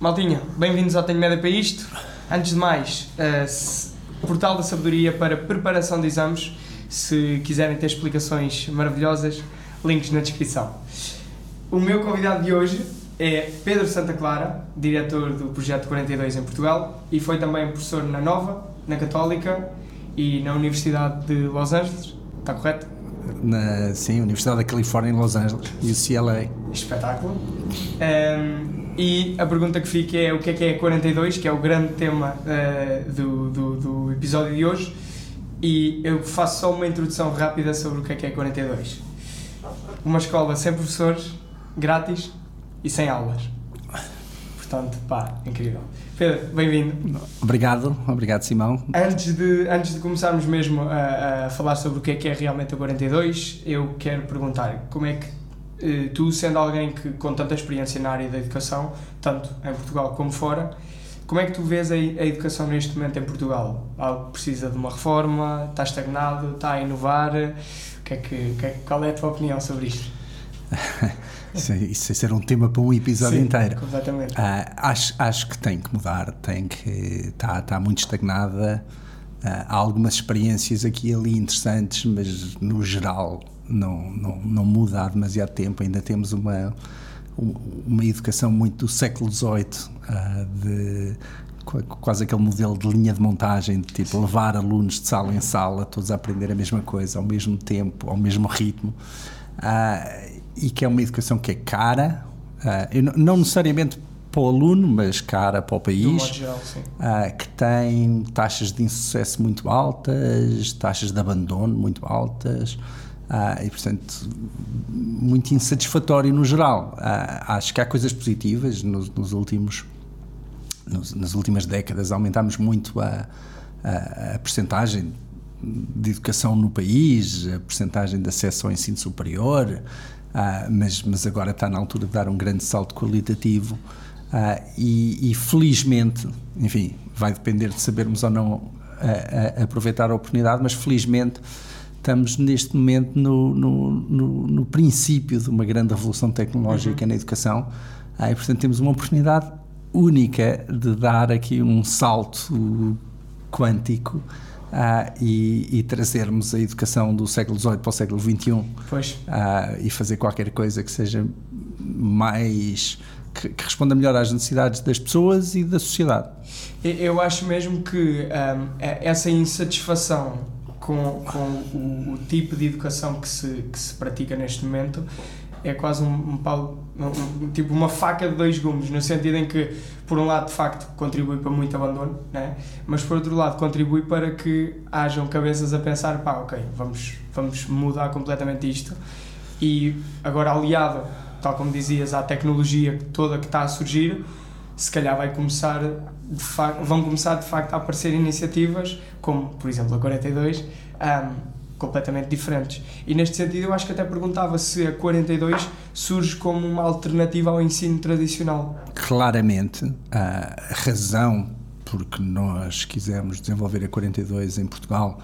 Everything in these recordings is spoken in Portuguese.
Maltinha, bem-vindos ao Tenho Média para isto. Antes de mais, uh, portal da sabedoria para preparação de exames. Se quiserem ter explicações maravilhosas, links na descrição. O meu convidado de hoje é Pedro Santa Clara, diretor do Projeto 42 em Portugal e foi também professor na Nova, na Católica e na Universidade de Los Angeles. Está correto? Na, sim, Universidade da Califórnia em Los Angeles, UCLA. Espetáculo. Um, e a pergunta que fica é o que é que é 42, que é o grande tema uh, do, do, do, episódio de hoje. E eu faço só uma introdução rápida sobre o que é que é 42. Uma escola sem professores, grátis e sem aulas. Portanto, pá, incrível. Pedro, bem-vindo. Obrigado, obrigado Simão. Antes de, antes de começarmos mesmo a, a falar sobre o que é que é realmente a 42, eu quero perguntar como é que tu sendo alguém que com tanta experiência na área da educação, tanto em Portugal como fora, como é que tu vês a, a educação neste momento em Portugal? Algo precisa de uma reforma? Está estagnado? Está a inovar? Que é que, que é, qual é a tua opinião sobre isto? isso, isso ser um tema para um episódio Sim, inteiro. Completamente. Uh, acho, acho que tem que mudar, tem que está, está muito estagnada. Uh, há algumas experiências aqui e ali interessantes, mas no geral não, não, não muda há demasiado tempo, ainda temos uma, uma educação muito do século XVIII, uh, de quase aquele modelo de linha de montagem, de tipo levar alunos de sala em sala, todos a aprender a mesma coisa, ao mesmo tempo, ao mesmo ritmo, uh, e que é uma educação que é cara, uh, não necessariamente para o aluno, mas cara para o país, geral, uh, que tem taxas de insucesso muito altas, taxas de abandono muito altas, Uh, e, portanto, muito insatisfatório no geral. Uh, acho que há coisas positivas nos, nos últimos. Nos, nas últimas décadas aumentámos muito a, a, a percentagem de educação no país, a percentagem de acesso ao ensino superior, uh, mas, mas agora está na altura de dar um grande salto qualitativo e, e, felizmente, enfim, vai depender de sabermos ou não aproveitar a oportunidade, mas felizmente estamos neste momento no, no, no, no princípio de uma grande revolução tecnológica uhum. na educação ah, e, portanto, temos uma oportunidade única de dar aqui um salto quântico ah, e, e, trazermos a educação do século XVIII para o século XXI. Ah, e fazer qualquer coisa que seja mais que, que, responda melhor às necessidades das pessoas e da sociedade. Eu acho mesmo que um, essa insatisfação com, com o, o, tipo de educação que se, que se pratica neste momento é quase um, um, um, um, tipo uma faca de dois gumes, no sentido em que, por um lado, de facto, contribui para muito abandono, né? mas por outro lado, contribui para que hajam cabeças a pensar: pá, ok, vamos, vamos mudar completamente isto. E agora, aliado, tal como dizias, à tecnologia toda que está a surgir, se calhar vai começar vão começar de facto a aparecer iniciativas, como por exemplo a 42, um, completamente diferentes. E neste sentido eu acho que até perguntava se a 42 surge como uma alternativa ao ensino tradicional. Claramente, a razão porque nós quisemos desenvolver a 42 em Portugal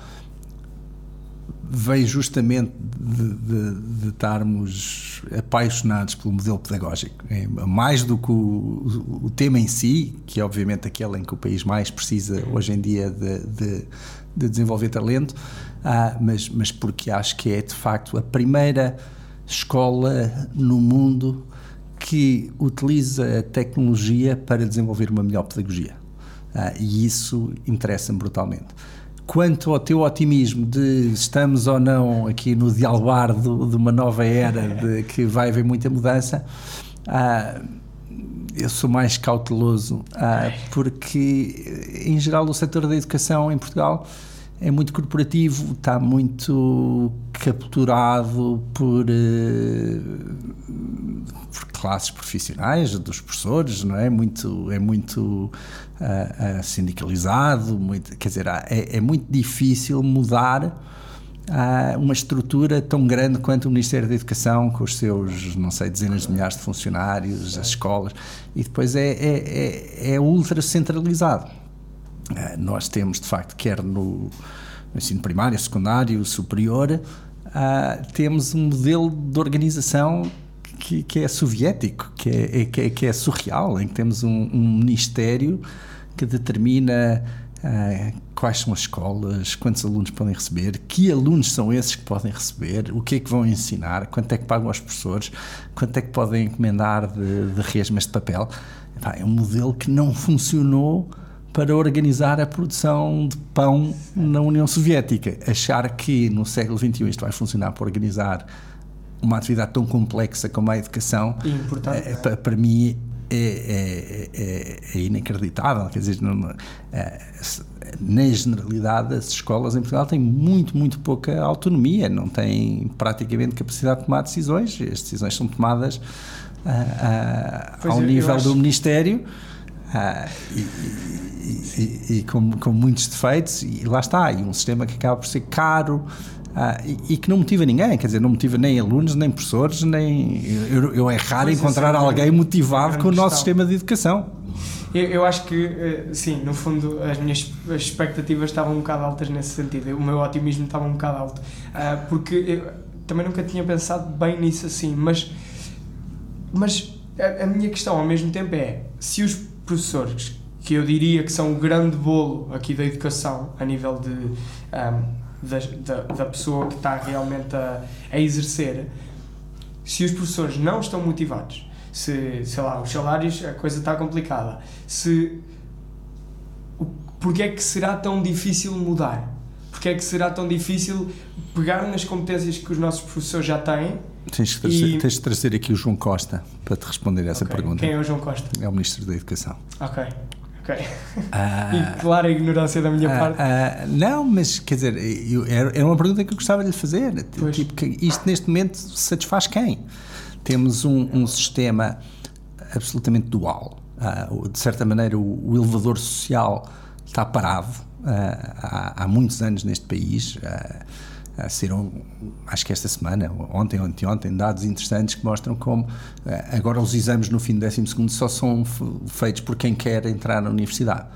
veio justamente de, de, de, estarmos apaixonados pelo modelo pedagógico. É mais do que o, o, tema em si, que é obviamente aquele em que o país mais precisa hoje em dia de, de desenvolver talento, ah, mas, mas porque acho que é de facto a primeira escola no mundo que utiliza a tecnologia para desenvolver uma melhor pedagogia. Ah, e isso interessa-me brutalmente. Quanto ao teu otimismo de estamos ou não aqui no dialbar de uma nova era, de que vai haver muita mudança, ah, eu sou mais cauteloso, ah, porque em geral o setor da educação em Portugal é muito corporativo, está muito capturado por, uh, por classes profissionais, dos professores, não é? Muito, é muito uh, uh, sindicalizado, muito, quer dizer, é, é muito difícil mudar uma estrutura tão grande quanto o Ministério da Educação, com os seus, não sei, dezenas de milhares de funcionários, as escolas, e depois é, é, é, é ultra centralizado. Eh, nós temos, de facto, quer no, ensino primário, secundário, superior, uh, temos um modelo de organização que, que é soviético, que é, que é, que é surreal, em que temos um, um ministério que determina uh, quais são as escolas, quantos alunos podem receber, que alunos são esses que podem receber, o que é que vão ensinar, quanto é que pagam aos professores, quanto é que podem encomendar de, de resmas de papel. É um modelo que não funcionou para organizar a produção de pão na União Soviética. Achar que no século XXI isto vai funcionar para organizar uma atividade tão complexa como a educação, é, para, para mim é, é, é, é, inacreditável. Quer dizer, não, é, na generalidade, as escolas em Portugal têm muito, muito pouca autonomia, não têm praticamente capacidade de tomar decisões. As decisões são tomadas uh, uh, ao é, nível do Ministério. Uh, e, e, e, e com, com muitos defeitos, e lá está, e um sistema que acaba por ser caro, ah, e, que não motiva ninguém, quer dizer, não motiva nem alunos, nem professores, nem. Eu, eu é raro pois encontrar é, alguém motivado com o nosso sistema de educação. Eu, eu, acho que, eh, sim, no fundo, as minhas expectativas estavam um bocado altas nesse sentido, o meu otimismo estava um bocado alto, uh, porque eu também nunca tinha pensado bem nisso assim, mas, mas a, a minha questão ao mesmo tempo é: se os professores, que eu diria que são o grande bolo aqui da educação, a nível de. Um, da, da, da pessoa que está realmente a, a exercer, se os professores não estão motivados, se, sei lá, os salários, a coisa está complicada, se. Porque é que será tão difícil mudar? Porque é que será tão difícil pegar nas competências que os nossos professores já têm? Tens de trazer, e... tens de trazer aqui o João Costa para te responder a essa okay. pergunta. Quem é o João Costa? É o Ministro da Educação. Ok. Ok. Uh, e clara ignorância da minha uh, parte. Uh, não, mas quer dizer, eu, era uma pergunta que eu gostava de lhe fazer. Pois. Tipo, que isto neste momento satisfaz quem? Temos um, um sistema absolutamente dual. de certa maneira, o, o, elevador social está parado há, há, muitos anos neste país. Saíram, acho que esta semana, ontem ou anteontem, dados interessantes que mostram como eh, agora os exames no fim do 12 só são feitos por quem quer entrar na universidade.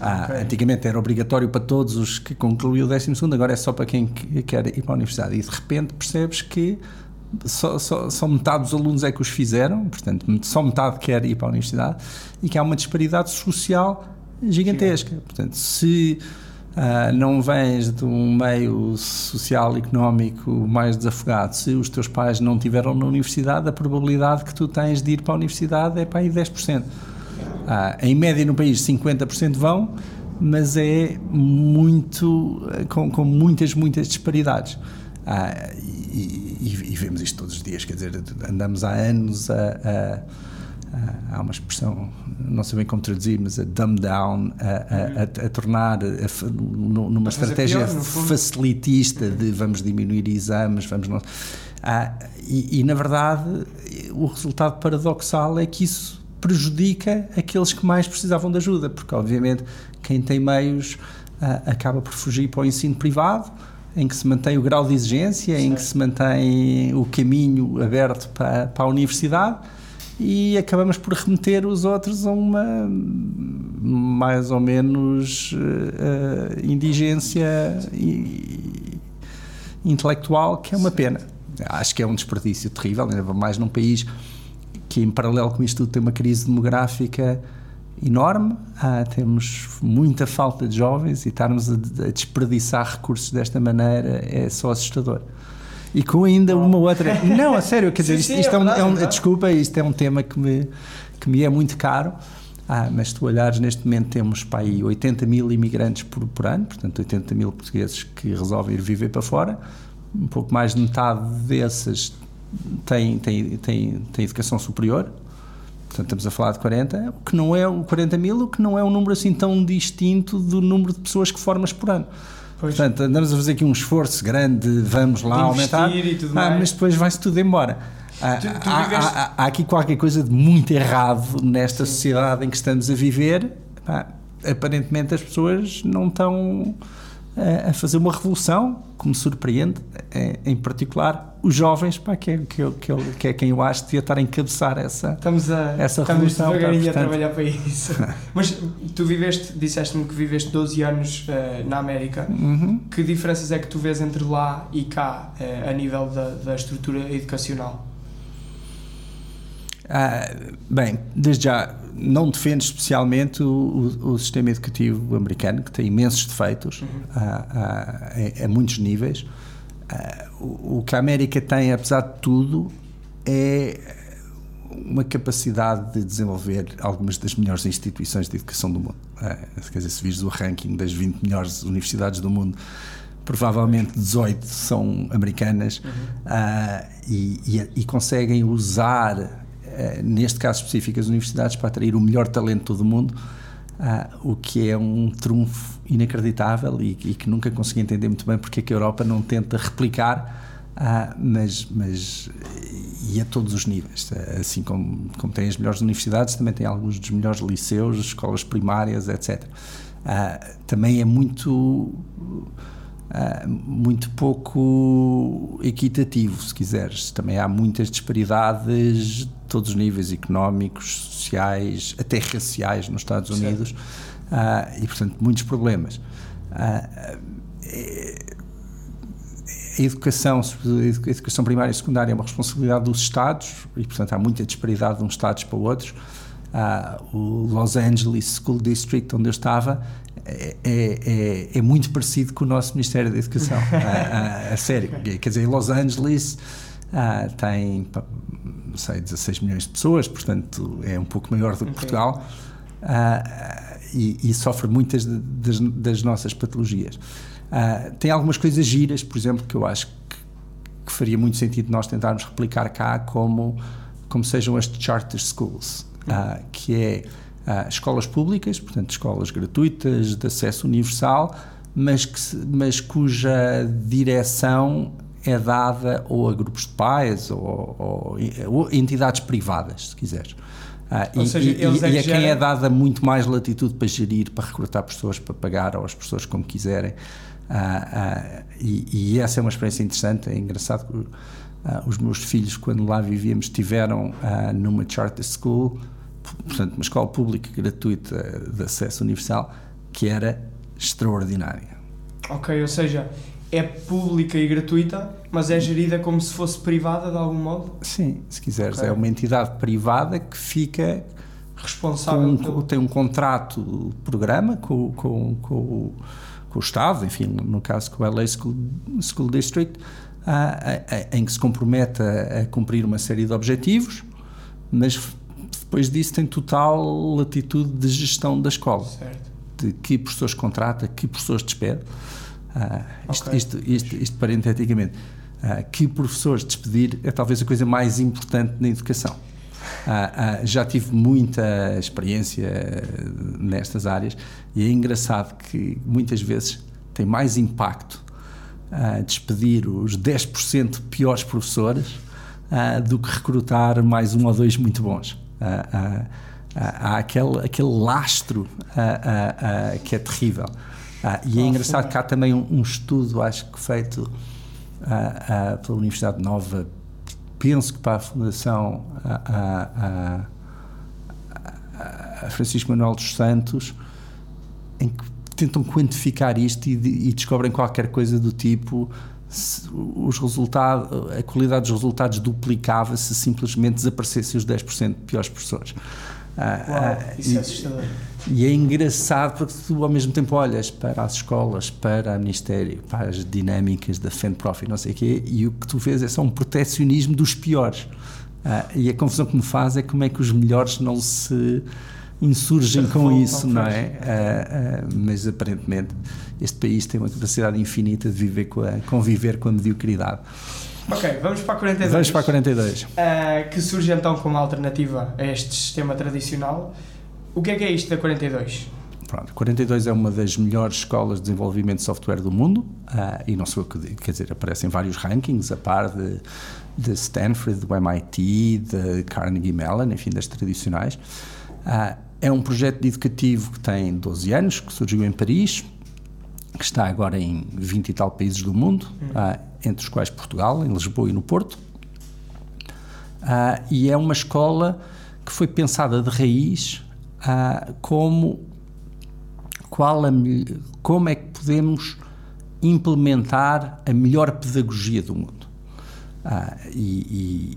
Ah, okay. Antigamente era obrigatório para todos os que concluíam o 12, agora é só para quem quer ir para a universidade. E de repente percebes que só, só, só, metade dos alunos é que os fizeram, portanto, só metade quer ir para a universidade e que há uma disparidade social gigantesca. Portanto, se Uh, não vens de um meio social económico mais desafogado, se os teus pais não tiveram na universidade, a probabilidade que tu tens de ir para a universidade é para aí 10%. Uh, ah, em média no país 50% vão, mas é muito, com, com muitas, muitas disparidades. Uh, e, e, e, vemos isto todos os dias, quer dizer, andamos há anos a, a há uma expressão, não sei bem como traduzir, mas a dumb down, a, a, a, a tornar numa estratégia pior, facilitista de vamos diminuir exames, vamos não. E, e, na verdade, o resultado paradoxal é que isso prejudica aqueles que mais precisavam de ajuda, porque obviamente quem tem meios uh, acaba por fugir para o ensino privado em que se mantém o grau de exigência, em que se mantém o caminho aberto para, para a universidade e acabamos por remeter os outros a uma mais ou menos uh, indigência intelectual, que é uma pena. Acho que é um desperdício terrível, ainda mais num país que, em paralelo com isto tudo, tem uma crise demográfica enorme, ah, temos muita falta de jovens e estarmos a, a desperdiçar recursos desta maneira é só assustador e com ainda uma outra. Não, a sério, quer dizer, sim, isto, sim, isto é, um, é um, desculpa, isto é um tema que me, que me é muito caro. Ah, mas se tu olhares, neste momento temos para aí 80 mil imigrantes por, por ano, portanto 80 mil portugueses que resolvem ir viver para fora. Um pouco mais de metade desses têm, têm, têm, têm educação superior, portanto estamos a falar de 40, o que não é o 40 mil, o que não é um número assim tão distinto do número de pessoas que formas por ano. Pois. Portanto, andamos a fazer aqui um esforço grande, vamos lá aumentar, ah, mas depois vai-se tudo embora. Ah, tu, tu há, há, há, aqui qualquer coisa de muito errado nesta Sim. sociedade em que estamos a viver. aparentemente as pessoas não estão a fazer uma revolução que me surpreende, é, em particular os jovens, pá, que, é, que, que, que é quem eu acho que devia estar a encabeçar essa, estamos a, essa estamos revolução. devagarinho portanto... a trabalhar para isso. Mas tu viveste, disseste-me que viveste 12 anos uh, na América. Uhum. Que diferenças é que tu vês entre lá e cá, uh, a nível da, da estrutura educacional? Ah, bem, desde já, não defendo especialmente o, o, o, sistema educativo americano, que tem imensos defeitos uhum. a, a, a, muitos níveis. o, o que a América tem, apesar de tudo, é uma capacidade de desenvolver algumas das melhores instituições de educação do mundo. quer dizer, se vires o ranking das 20 melhores universidades do mundo, provavelmente 18 são americanas uhum. uh, e, e, e, conseguem usar neste caso específico, as universidades para atrair o melhor talento do mundo, uh, o que é um trunfo inacreditável e, e, que nunca consegui entender muito bem porque é que a Europa não tenta replicar, uh, mas, mas e a todos os níveis. Assim como, como tem as melhores universidades, também tem alguns dos melhores liceus, escolas primárias, etc. Uh, também é muito Uh, muito pouco equitativo, se quiseres. Também há muitas disparidades de todos os níveis económicos, sociais, até raciais nos Estados Unidos uh, e, portanto, muitos problemas. Uh, a educação, a educação primária e secundária é uma responsabilidade dos Estados e, portanto, há muita disparidade de uns Estados para outros. Uh, o Los Angeles School District, onde eu estava, é, é, é, muito parecido com o nosso Ministério da Educação, a, a, a, sério. Quer dizer, Los Angeles uh, tem, sei, 16 milhões de pessoas, portanto é um pouco maior do que okay. Portugal uh, e, e, sofre muitas das, das nossas patologias. Uh, tem algumas coisas giras, por exemplo, que eu acho que, que, faria muito sentido nós tentarmos replicar cá, como, como sejam as charter schools, que é uh, escolas públicas, portanto, escolas gratuitas, de acesso universal, mas, que, mas cuja direção é dada ou a grupos de pais ou, ou, ou entidades privadas, se quiseres. Uh, e, seja, e, e, é a quem é dada muito mais latitude para gerir, para recrutar pessoas, para pagar às pessoas como quiserem. Uh, uh, e, e, essa é uma experiência interessante. É engraçado que os meus filhos, quando lá vivíamos, estiveram numa charter school portanto, uma escola pública gratuita de acesso universal que era extraordinária. Ok, ou seja, é pública e gratuita, mas é gerida como se fosse privada de algum modo? Sim, se quiseres. Okay. É uma entidade privada que fica responsável. Com, pelo... Tem um contrato de programa com, com, com, com, o Estado, enfim, no caso com o LA School, School District, em que se compromete a, a cumprir uma série de objetivos, mas depois disso tem total latitude de gestão da escola. Certo. De que professores contrata, que professores despede. Uh, isto, okay. isto, isto, isto, parenteticamente. Uh, que professores despedir é talvez a coisa mais importante na educação. Uh, já tive muita experiência nestas áreas e é engraçado que muitas vezes tem mais impacto despedir os 10% piores professores do que recrutar mais um ou dois muito bons há, aquele, aquele lastro que é terrível. E é engraçado que há também um, um estudo, acho que feito pela Universidade Nova, penso que para a Fundação a, Francisco Manuel dos Santos, em que tentam quantificar isto e, e descobrem qualquer coisa do tipo os resultados, a qualidade dos resultados duplicava se simplesmente desaparecessem os 10% de piores professores. Ah, Uau, ah, isso é assustador. E é engraçado porque tu ao mesmo tempo olhas para as escolas, para o Ministério, para as dinâmicas da FENPROF e não sei o quê, e o que tu vês é só um protecionismo dos piores. Uh, e a confusão que me faz é como é que os melhores não se insurgem com isso, não é? Uh, uh, mas aparentemente este país tem uma capacidade infinita de viver com a, conviver com a mediocridade. Ok, vamos para a 42. Vamos para a 42. Uh, que surge então como alternativa a este sistema tradicional. O que é que é isto da 42? Pronto, 42 é uma das melhores escolas de desenvolvimento de software do mundo uh, e não sou eu que quer dizer, aparecem vários rankings a par de, de Stanford, do MIT, de Carnegie Mellon, enfim, das tradicionais. Uh, é um projeto educativo que tem 12 anos, que surgiu em Paris, que está agora em 20 e tal países do mundo, uh, entre os quais Portugal, em Lisboa e no Porto. Uh, e é uma escola que foi pensada de raiz uh, como qual a, como é que podemos implementar a melhor pedagogia do mundo. E,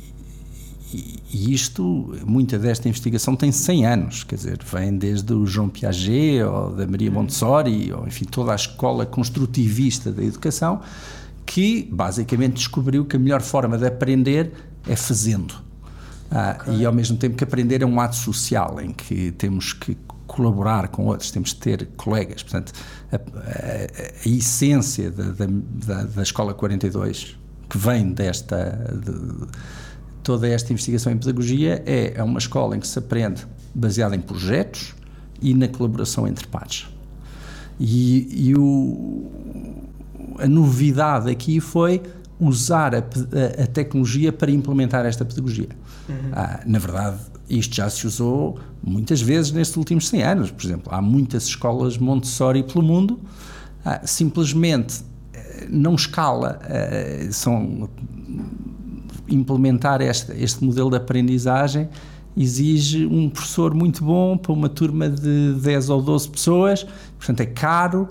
e, e, isto, muita desta investigação tem 100 anos, quer dizer, vem desde o João Piaget ou da Maria Montessori, ou enfim, toda a escola construtivista da educação, que basicamente descobriu que a melhor forma de aprender é fazendo. Ah. E ao mesmo tempo que aprender é um ato social em que temos que colaborar com outros, temos de ter colegas. Portanto, a, a, a essência da, da, da, Escola 42, que vem desta. De, toda esta investigação em pedagogia é, é uma escola em que se aprende baseada em projetos e na colaboração entre pares. E, e o, a novidade aqui foi usar a, a, a, tecnologia para implementar esta pedagogia. Uhum. Ah, na verdade, isto já se usou muitas vezes nestes últimos 100 anos. Por exemplo, há muitas escolas Montessori pelo mundo, ah, simplesmente eh, não escala, ah, são implementar este, este modelo de aprendizagem exige um professor muito bom para uma turma de 10 ou 12 pessoas, portanto é caro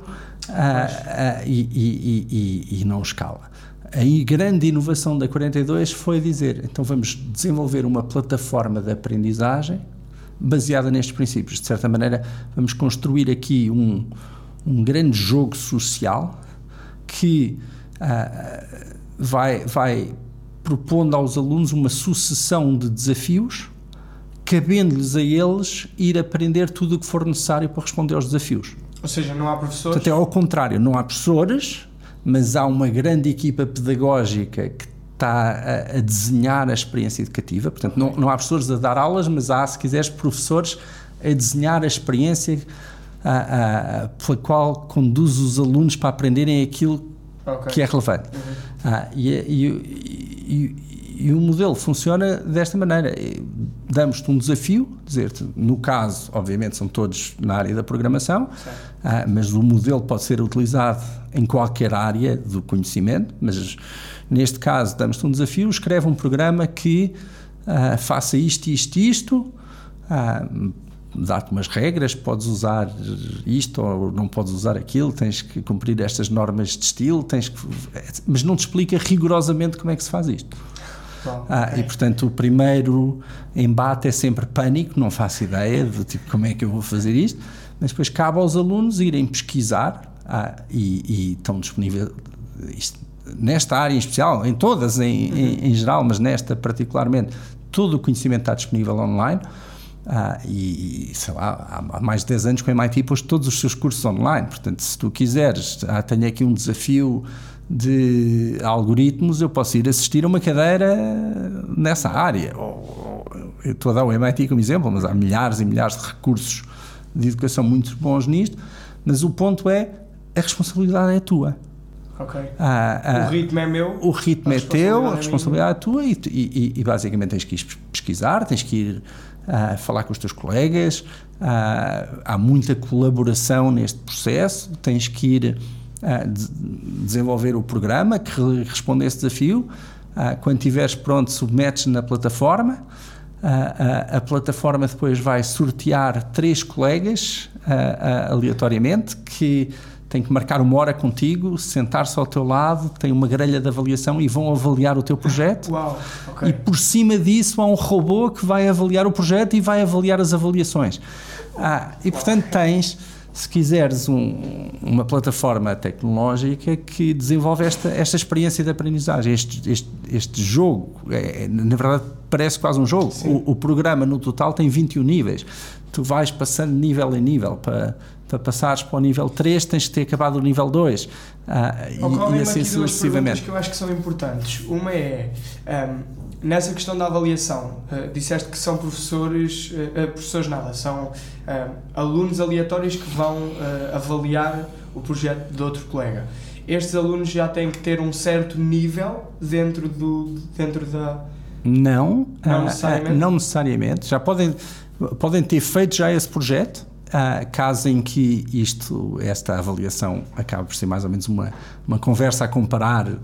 uh, uh, e, e, e, e, não escala. A grande inovação da 42 foi dizer: então vamos desenvolver uma plataforma de aprendizagem baseada nestes princípios. De certa maneira, vamos construir aqui um, um grande jogo social que uh, vai, vai propondo aos alunos uma sucessão de desafios, cabendo-lhes a eles ir aprender tudo o que for necessário para responder aos desafios. Ou seja, não há professores? Até ao contrário, não há professores, mas há uma grande equipa pedagógica que está a, a desenhar a experiência educativa. Portanto, não, não há professores a dar aulas, mas há, se quiseres, professores a desenhar a experiência a, a, pela qual conduz os alunos para aprenderem aquilo okay. que é relevante. Uhum. Ah, e, e, e, e, o modelo funciona desta maneira. Damos-te um desafio, dizer-te, no caso, obviamente, são todos na área da programação, ah, mas o modelo pode ser utilizado em qualquer área do conhecimento, mas neste caso damos-te um desafio, escreve um programa que ah, faça isto, isto, isto, ah, dá-te umas regras, podes usar isto ou não podes usar aquilo, tens que cumprir estas normas de estilo, tens que, mas não te explica rigorosamente como é que se faz isto. Bom, ah, E portanto o primeiro embate é sempre pânico, não faço ideia de tipo como é que eu vou fazer isto, mas depois cabe aos alunos irem pesquisar ah, e, e, estão disponíveis nesta área em especial, em todas em, uhum. em, em geral, mas nesta particularmente, todo o conhecimento está disponível online. Ah, e, sei lá, há mais de 10 anos com o MIT pôs todos os seus cursos online. Portanto, se tu quiseres, ah, tenho aqui um desafio de algoritmos, eu posso ir assistir a uma cadeira nessa área. Eu estou a dar o MIT como exemplo, mas há milhares e milhares de recursos de educação muito bons nisto. Mas o ponto é, a responsabilidade é tua. Ok. Ah, ah, o ritmo é meu. O ritmo é teu, a responsabilidade é, é tua e, e, e, basicamente tens que ir pesquisar, tens que ir uh, falar com os teus colegas, uh, há muita colaboração neste processo, tens que ir de desenvolver o programa que responde a esse desafio. quando estiveres pronto, submetes na plataforma. A, a, plataforma depois vai sortear três colegas aleatoriamente que tem que marcar uma hora contigo, sentar-se ao teu lado, tem uma grelha de avaliação e vão avaliar o teu projeto. Uau, okay. E por cima disso há um robô que vai avaliar o projeto e vai avaliar as avaliações. Ah, e portanto tens, se quiseres, um, uma plataforma tecnológica que desenvolve esta, esta experiência de aprendizagem, este, este, este jogo. É, na verdade, parece quase um jogo. O, o programa no total tem 21 níveis. Tu vais passando nível em nível para para passares para o nível 3 tens de ter acabado o nível 2 ah, e, e assim sucessivamente. que eu acho que são importantes. Uma é um, nessa questão da avaliação, uh, disseste que são professores, uh, professores nada, são uh, alunos aleatórios que vão avaliar o projeto de outro colega. Estes alunos já têm que ter um certo nível dentro, do, dentro da. Não, não necessariamente. não necessariamente. Já podem, podem ter feito já esse projeto, Uh, caso em que isto, esta avaliação acabe por ser mais ou menos uma, uma conversa a comparar uh,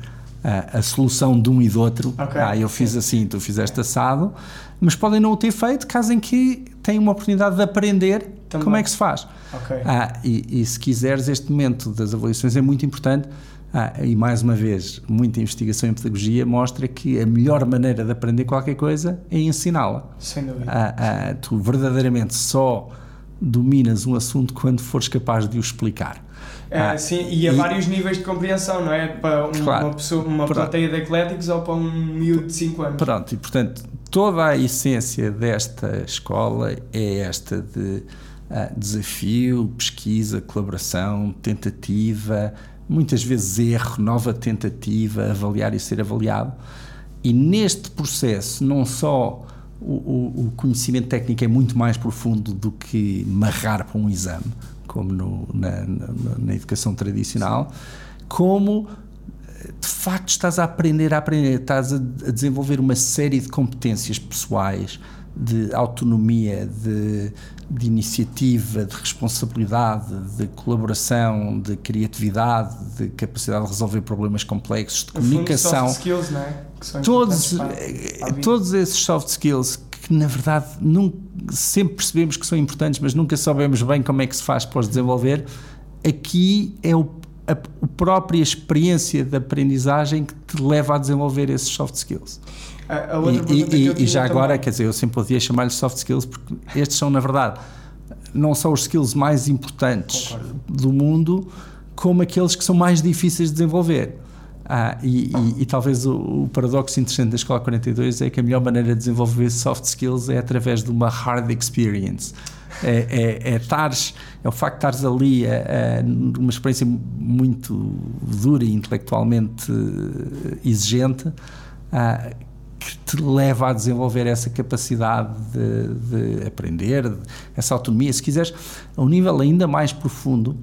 a solução de um e do outro. Okay. Ah, eu fiz assim, tu fizeste assado, mas podem não o ter feito, caso em que têm uma oportunidade de aprender Também. como é que se faz. Okay. Ah, e, e, se quiseres, este momento das avaliações é muito importante Ah, e mais uma vez, muita investigação em pedagogia mostra que a melhor maneira de aprender qualquer coisa é ensiná-la. Sem dúvida. Ah, ah, tu verdadeiramente só dominas um assunto quando fores capaz de o explicar. É, ah, sim, e a e, vários níveis de compreensão, não é? Para um, claro, uma, pessoa, uma plateia de atléticos ou para um miúdo de 5 anos. Pronto, e portanto, toda a essência desta escola é esta de uh, desafio, pesquisa, colaboração, tentativa, muitas vezes erro, nova tentativa, avaliar e ser avaliado. E neste processo, não só o, o, o conhecimento técnico é muito mais profundo do que marrar para um exame, como no, na, na, na, educação tradicional, como de facto estás a aprender a aprender, estás a, a desenvolver uma série de competências pessoais, de autonomia, de, de iniciativa, de responsabilidade, de colaboração, de criatividade, de capacidade de resolver problemas complexos, de comunicação. Soft skills, não é? todos, eh, todos esses soft skills que na verdade nunca, sempre percebemos que são importantes, mas nunca sabemos bem como é que se faz para os desenvolver. Aqui é o, a, a própria experiência de aprendizagem que te leva a desenvolver esses soft skills. A, a e, e, e já agora, também. quer dizer, eu sempre podia chamar-lhes soft skills porque estes são, na verdade, não são os skills mais importantes Concordo. do mundo, como aqueles que são mais difíceis de desenvolver. Ah, e, e, e, talvez o, o, paradoxo interessante da Escola 42 é que a melhor maneira de desenvolver soft skills é através de uma hard experience. É, é, é, tares, é o facto de estares ali a, a, numa experiência muito dura e intelectualmente exigente ah, que te leva a desenvolver essa capacidade de, de aprender, essa autonomia. Se quiseres, a um nível ainda mais profundo,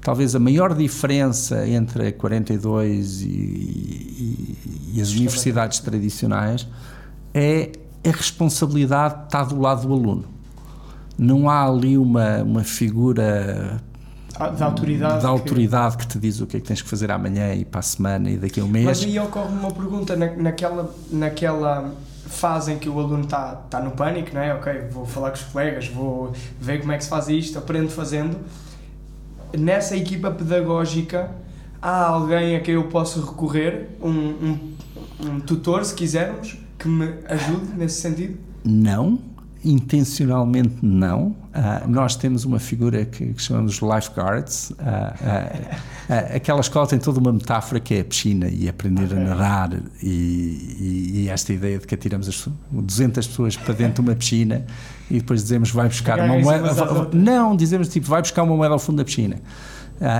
talvez a maior diferença entre a 42 e, e, e as universidades tradicionais é a responsabilidade está do lado do aluno. Não há ali uma, uma figura da autoridade, da autoridade que... que... te diz o que é que tens que fazer amanhã e para a semana e daqui a um mês. Mas aí ocorre uma pergunta na, naquela, naquela fase em que o aluno está tá no pânico, não é? Ok, vou falar com os colegas, vou ver como é que se faz isto, aprendo fazendo. Nessa equipa pedagógica há alguém a quem eu posso recorrer, um, um, um tutor, se quisermos, que me ajude nesse sentido? Não intencionalmente não. Uh, nós temos uma figura que, que chamamos lifeguards. Uh, uh, aquela escola tem toda uma metáfora que é a piscina e aprender okay. a nadar e, e, e, esta ideia de que atiramos as 200 pessoas para dentro de uma piscina e depois dizemos vai buscar uma moeda. Não, dizemos tipo vai buscar uma moeda ao fundo da piscina.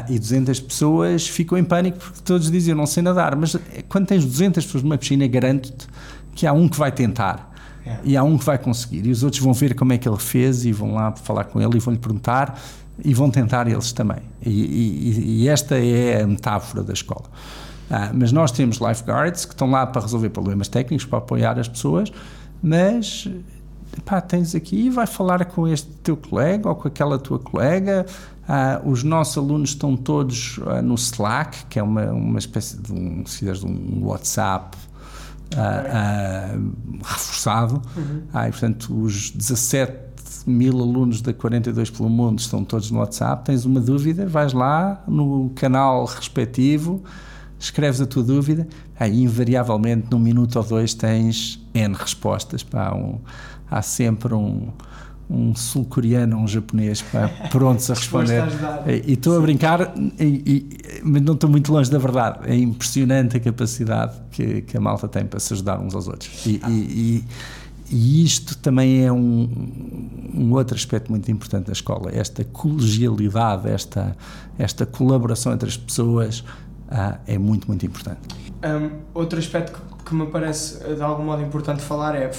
E 200 pessoas ficam em pânico porque todos dizem eu não sei nadar, mas quando tens 200 pessoas numa piscina, garanto-te que há um que vai tentar. E há um que vai conseguir, e os outros vão ver como é que ele fez e vão lá falar com ele e vão lhe perguntar e vão tentar eles também. E, e, e esta é a metáfora da escola. Ah, mas nós temos lifeguards que estão lá para resolver problemas técnicos, para apoiar as pessoas, mas pá, tens aqui vai falar com este teu colega ou com aquela tua colega. Ah, os nossos alunos estão todos ah, no Slack, que é uma, uma espécie de um, de um WhatsApp uh, uh, reforçado. Uhum. Ah, e, portanto, os 17 mil alunos da 42 pelo mundo estão todos no WhatsApp. Tens uma dúvida, vais lá no canal respectivo, escreves a tua dúvida, aí invariavelmente num minuto ou dois tens N respostas. Pá, um, há sempre um um sul-coreano, um japonês, pá, prontos a responder. e estou a brincar, e, e, mas não estou muito longe da verdade. É impressionante a capacidade que, que a malta tem para se ajudar uns aos outros. E, ah. e, e isto também é um, um, outro aspecto muito importante da escola, esta colegialidade, esta, esta colaboração entre as pessoas ah, é muito, muito importante. Um, outro aspecto que, que me parece de algum modo importante falar é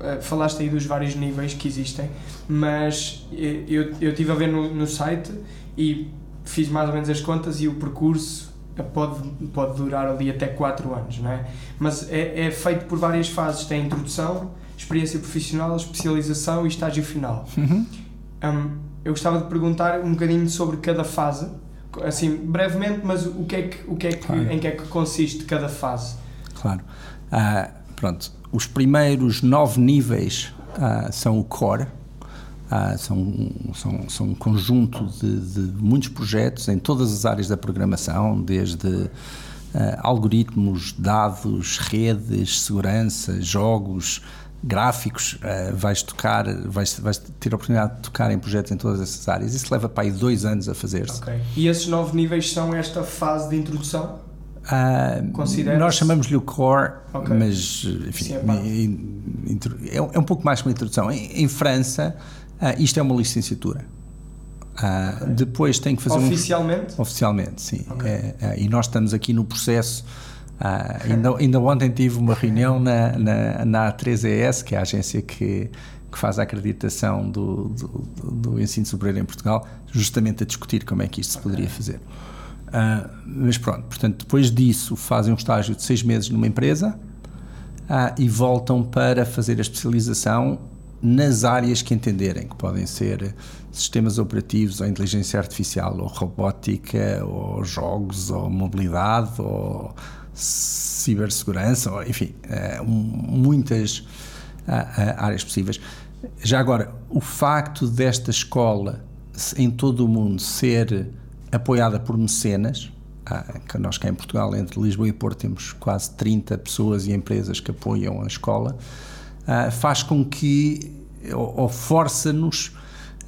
eh, falaste aí dos vários níveis que existem, mas eu, eu estive a ver no, no site e fiz mais ou menos as contas e o percurso pode, pode durar ali até 4 anos, não é? Mas é, é feito por várias fases: tem introdução, experiência profissional, especialização e estágio final. Uhum. Um, eu gostava de perguntar um bocadinho sobre cada fase, assim, brevemente, mas o que é que, o que, é que claro. em que é que consiste cada fase? Claro. Uh, pronto, os primeiros nove níveis uh, são o core, Ah, são, são, são um conjunto de, de, muitos projetos em todas as áreas da programação, desde ah, algoritmos, dados, redes, segurança, jogos, gráficos. Vais tocar, vais, vais ter a oportunidade de tocar em projetos em todas essas áreas. Isso leva para aí dois anos a fazer-se. Okay. E esses nove níveis são esta fase de introdução? Uh, nós chamamos-lhe o core, okay. mas enfim, Sim, é, é, um pouco mais que uma introdução. Em, em França, uh, isto é uma licenciatura. Uh, okay. Depois tem que fazer oficialmente. Um, oficialmente, sim. Okay. É, é, e nós estamos aqui no processo. ainda, ainda ontem tive uma reunião na, na, na A3ES, que é a agência que, que faz a acreditação do, do, do, ensino superior em Portugal, justamente a discutir como é que isto se poderia fazer. Uh, mas pronto, portanto, depois disso fazem um estágio de seis meses numa empresa uh, e voltam para fazer a especialização nas áreas que entenderem, que podem ser sistemas operativos, ou inteligência artificial, ou robótica, ou jogos, ou mobilidade, ou cibersegurança, ou, enfim, uh, muitas áreas possíveis. Já agora, o facto desta escola em todo o mundo ser apoiada por mecenas, ah, que nós cá em Portugal, entre Lisboa e Porto, temos quase 30 pessoas e empresas que apoiam a escola, ah, faz com que, ou, força-nos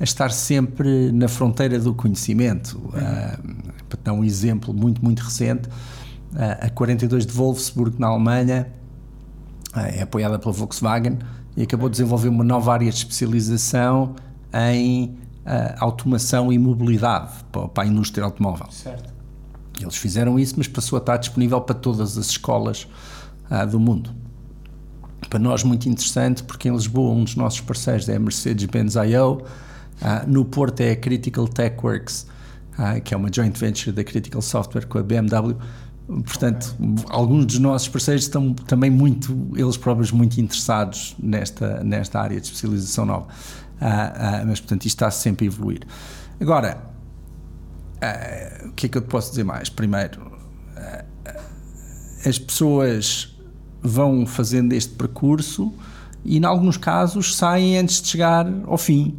a estar sempre na fronteira do conhecimento. Uhum. para dar um exemplo muito, muito recente, a 42 de Wolfsburg, na Alemanha, é apoiada pela Volkswagen e acabou de desenvolver uma nova área de especialização em automação e mobilidade para, para a indústria automóvel. Certo. Eles fizeram isso, mas passou a estar disponível para todas as escolas uh, do mundo. Para nós, muito interessante, porque em Lisboa, um dos nossos parceiros é a Mercedes-Benz I.O., uh, no Porto é a Critical Tech Works, uh, que é uma joint venture da Critical Software com a BMW. Portanto, okay. alguns dos nossos parceiros estão também muito, eles próprios, muito interessados nesta, nesta área de especialização nova. Uh, uh, mas, portanto, isto está sempre a evoluir. Agora, uh, o que é que eu te posso dizer mais? Primeiro, as pessoas vão fazendo este percurso e, em alguns casos, saem antes de chegar ao fim.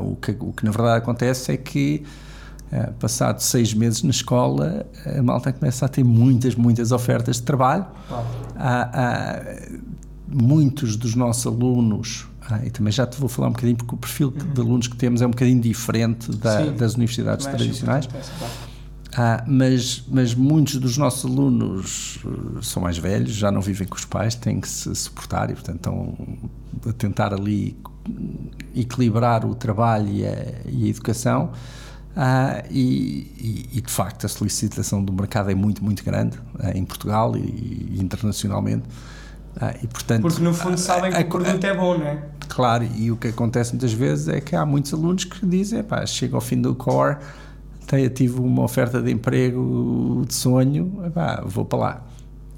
Uhum. o, que, o que, na verdade, acontece é que, uh, passado seis meses na escola, a malta começa a ter muitas, muitas ofertas de trabalho. muitos dos nossos alunos ah, e também já te vou falar um bocadinho, porque o perfil uhum. de alunos que temos é um bocadinho diferente da, das universidades tradicionais. Ah, mas, mas muitos dos nossos alunos uh, são mais velhos, já não vivem com os pais, têm que se suportar e, portanto, estão a tentar ali equilibrar o trabalho e a, e a educação. Ah, e, e, de facto, a solicitação do mercado é muito, muito grande ah, em Portugal e, e internacionalmente. Ah, e, portanto, Porque no fundo sabem que a, o produto é bom, não é? Claro, e o que acontece muitas vezes é que há muitos alunos que dizem: pá, chega ao fim do core, tive uma oferta de emprego de sonho, pá, vou para lá.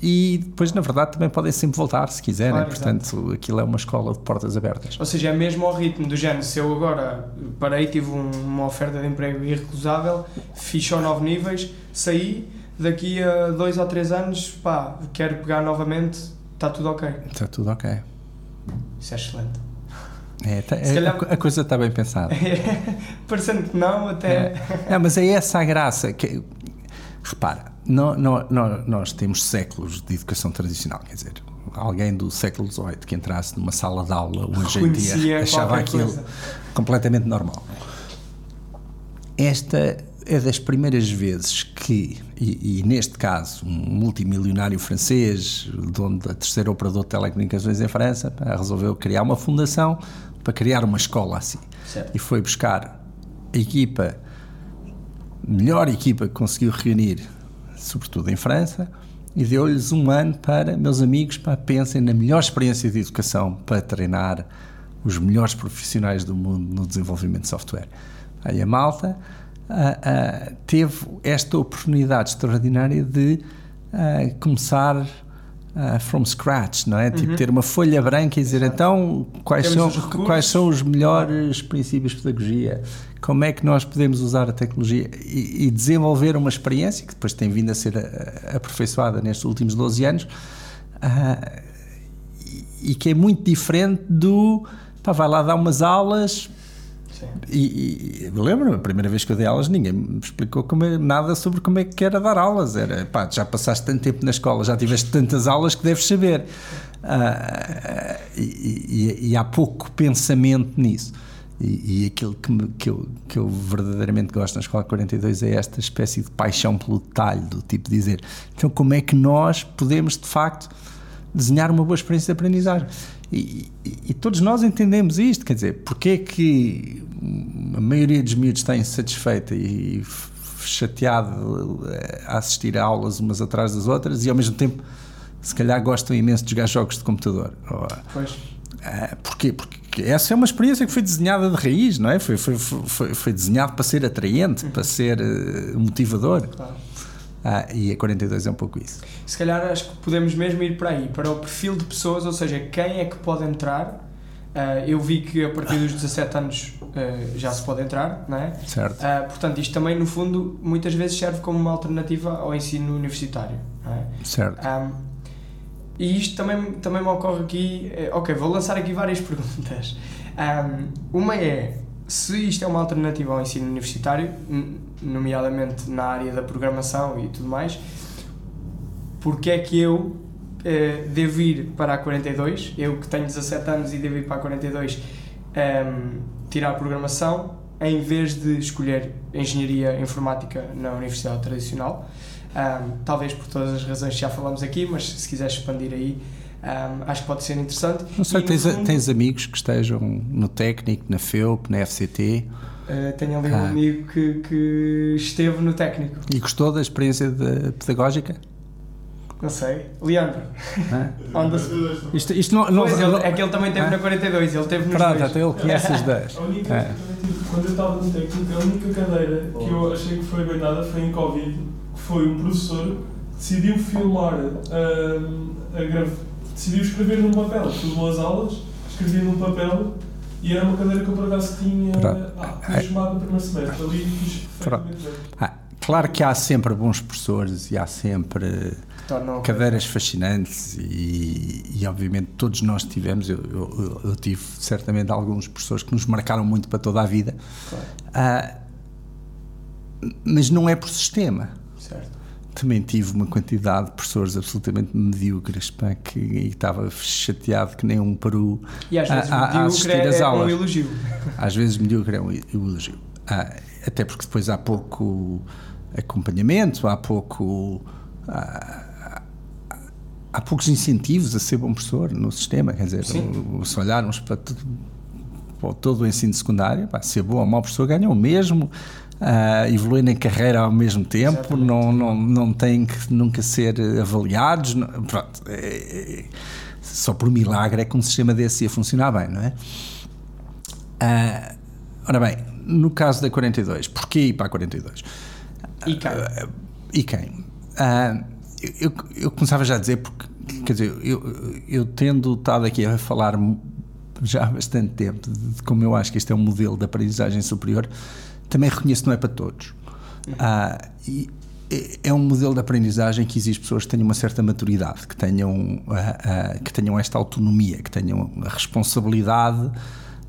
E depois, na verdade, também podem sempre voltar se quiserem, claro, portanto, exatamente. aquilo é uma escola de portas abertas. Ou seja, é mesmo ao ritmo do género. Se eu agora parei, tive um, uma oferta de emprego irrecusável, fiz só nove níveis, saí, daqui a dois ou três anos, pá, quero pegar novamente, está tudo ok. Está tudo ok. Isso é excelente. É, tá, é, calhar... a, coisa está bem pensada. Parecendo que não, até. É. mas é essa a graça. Que, repara, não, nós temos séculos de educação tradicional, quer dizer, alguém do século XVIII que entrasse numa sala de aula hoje em dia achava aquilo coisa. completamente normal. Esta é das primeiras vezes que, e, e, neste caso, um multimilionário francês, dono da terceira operador de telecomunicações em França, resolveu criar uma fundação para criar uma escola assim. Certo. E foi buscar a equipa, melhor equipa que conseguiu reunir, sobretudo em França, e deu-lhes um ano para, meus amigos, para pensem na melhor experiência de educação para treinar os melhores profissionais do mundo no desenvolvimento de software. Aí a malta uh, uh, teve esta oportunidade extraordinária de uh, começar from scratch, não é? Tipo, uhum. Tipo, ter uma folha branca e dizer Exato. então quais são, quais são os melhores princípios de pedagogia, como é que nós podemos usar a tecnologia e, e desenvolver uma experiência que depois tem vindo a ser aperfeiçoada nestes últimos 12 anos e, e que é muito diferente do pá, vai lá dar umas aulas E, e eu lembro, a primeira vez que eu dei aulas, ninguém me explicou como é, nada sobre como é que era dar aulas. Era, pá, já passaste tanto tempo na escola, já tiveste tantas aulas que deves saber. Uh, e, e, e, há pouco pensamento nisso. E, e aquilo que, me, que, eu, que eu verdadeiramente gosto na Escola 42 é esta espécie de paixão pelo detalhe, do tipo dizer, então como é que nós podemos de facto desenhar uma boa experiência de aprendizagem? E, e, e todos nós entendemos isto, quer dizer, porque é que a maioria dos miúdos está insatisfeita e chateado a assistir a aulas umas atrás das outras e ao mesmo tempo se calhar gostam imenso de jogar jogos de computador. Pois. Uh, porquê? Porque essa é uma experiência que foi desenhada de raiz, não é? Foi, foi, foi, foi desenhado para ser atraente, uhum. para ser uh, motivador. Claro. Ah, e a 42 é um pouco isso. Se calhar acho que podemos mesmo ir para aí, para o perfil de pessoas, ou seja, quem é que pode entrar. Uh, eu vi que a partir dos 17 anos uh, já se pode entrar, não é? Certo. Uh, portanto, isto também, no fundo, muitas vezes serve como uma alternativa ao ensino universitário, não é? Certo. Um, e isto também, também me ocorre aqui. Eh, ok, vou lançar aqui várias perguntas. Um, uma é se isto é uma alternativa ao ensino universitário, nomeadamente na área da programação e tudo mais, porque é que eu eh, devo ir para a 42, eu que tenho 17 anos e devo ir para a 42 um, tirar programação, em vez de escolher engenharia informática na universidade tradicional, um, talvez por todas as razões que já falamos aqui, mas se quiseres expandir aí, um, acho que pode ser interessante. Não sei, tens, fundo, tens amigos que estejam no técnico, na FEUP, na FCT? Uh, ah, tenho ali ah. um amigo que, que esteve no técnico. E gostou da experiência de, pedagógica? Não sei. Leandro. Onde... Isto, isto não, não, pois, ele, é que ele também teve ah? na 42, ele teve nos Pronto, dois. até ele conhece os 10. É. Quando eu estava no técnico, a única cadeira que eu achei que foi bem nada foi em Covid, foi um professor que decidiu filmar a, a gravação decidiu escrever num papel. Filmou as aulas, escrevia num papel e era uma cadeira que eu por acaso tinha, ah, tinha chamado no primeiro semestre. Ali fiz ah, Claro que há sempre bons professores e há sempre cadeiras fascinantes e, e, obviamente todos nós tivemos, eu, eu, eu, tive certamente alguns professores que nos marcaram muito para toda a vida, claro. ah, mas não é por sistema. Também tive uma quantidade de professores absolutamente medíocres pá, que estava chateado que nem um peru e às vezes a, a, a assistir é, às aulas. um elogio. Às vezes medíocre é um elogio. Ah, até porque depois há pouco acompanhamento, há pouco. Há, há poucos incentivos a ser bom professor no sistema, quer dizer, Sim. se olharmos para, tudo, para todo o ensino secundário, pá, ser bom ou mau professor ganham o mesmo, uh, evoluir na carreira ao mesmo tempo, não, não, não têm que nunca ser avaliados. Não, pronto, é, é, só por milagre é que um sistema desse ia funcionar bem, não é? Uh, ora bem, no caso da 42, porquê ir para a 42? E quem? Uh, e quem? Uh, eu, eu começava já a dizer, porque, quer dizer, eu, eu tendo estado aqui a falar já há bastante tempo de como eu acho que este é um modelo de aprendizagem superior, também reconheço que não é para todos. Ah, e é um modelo de aprendizagem que exige pessoas que tenham uma certa maturidade, que tenham, ah, ah, que tenham esta autonomia, que tenham a responsabilidade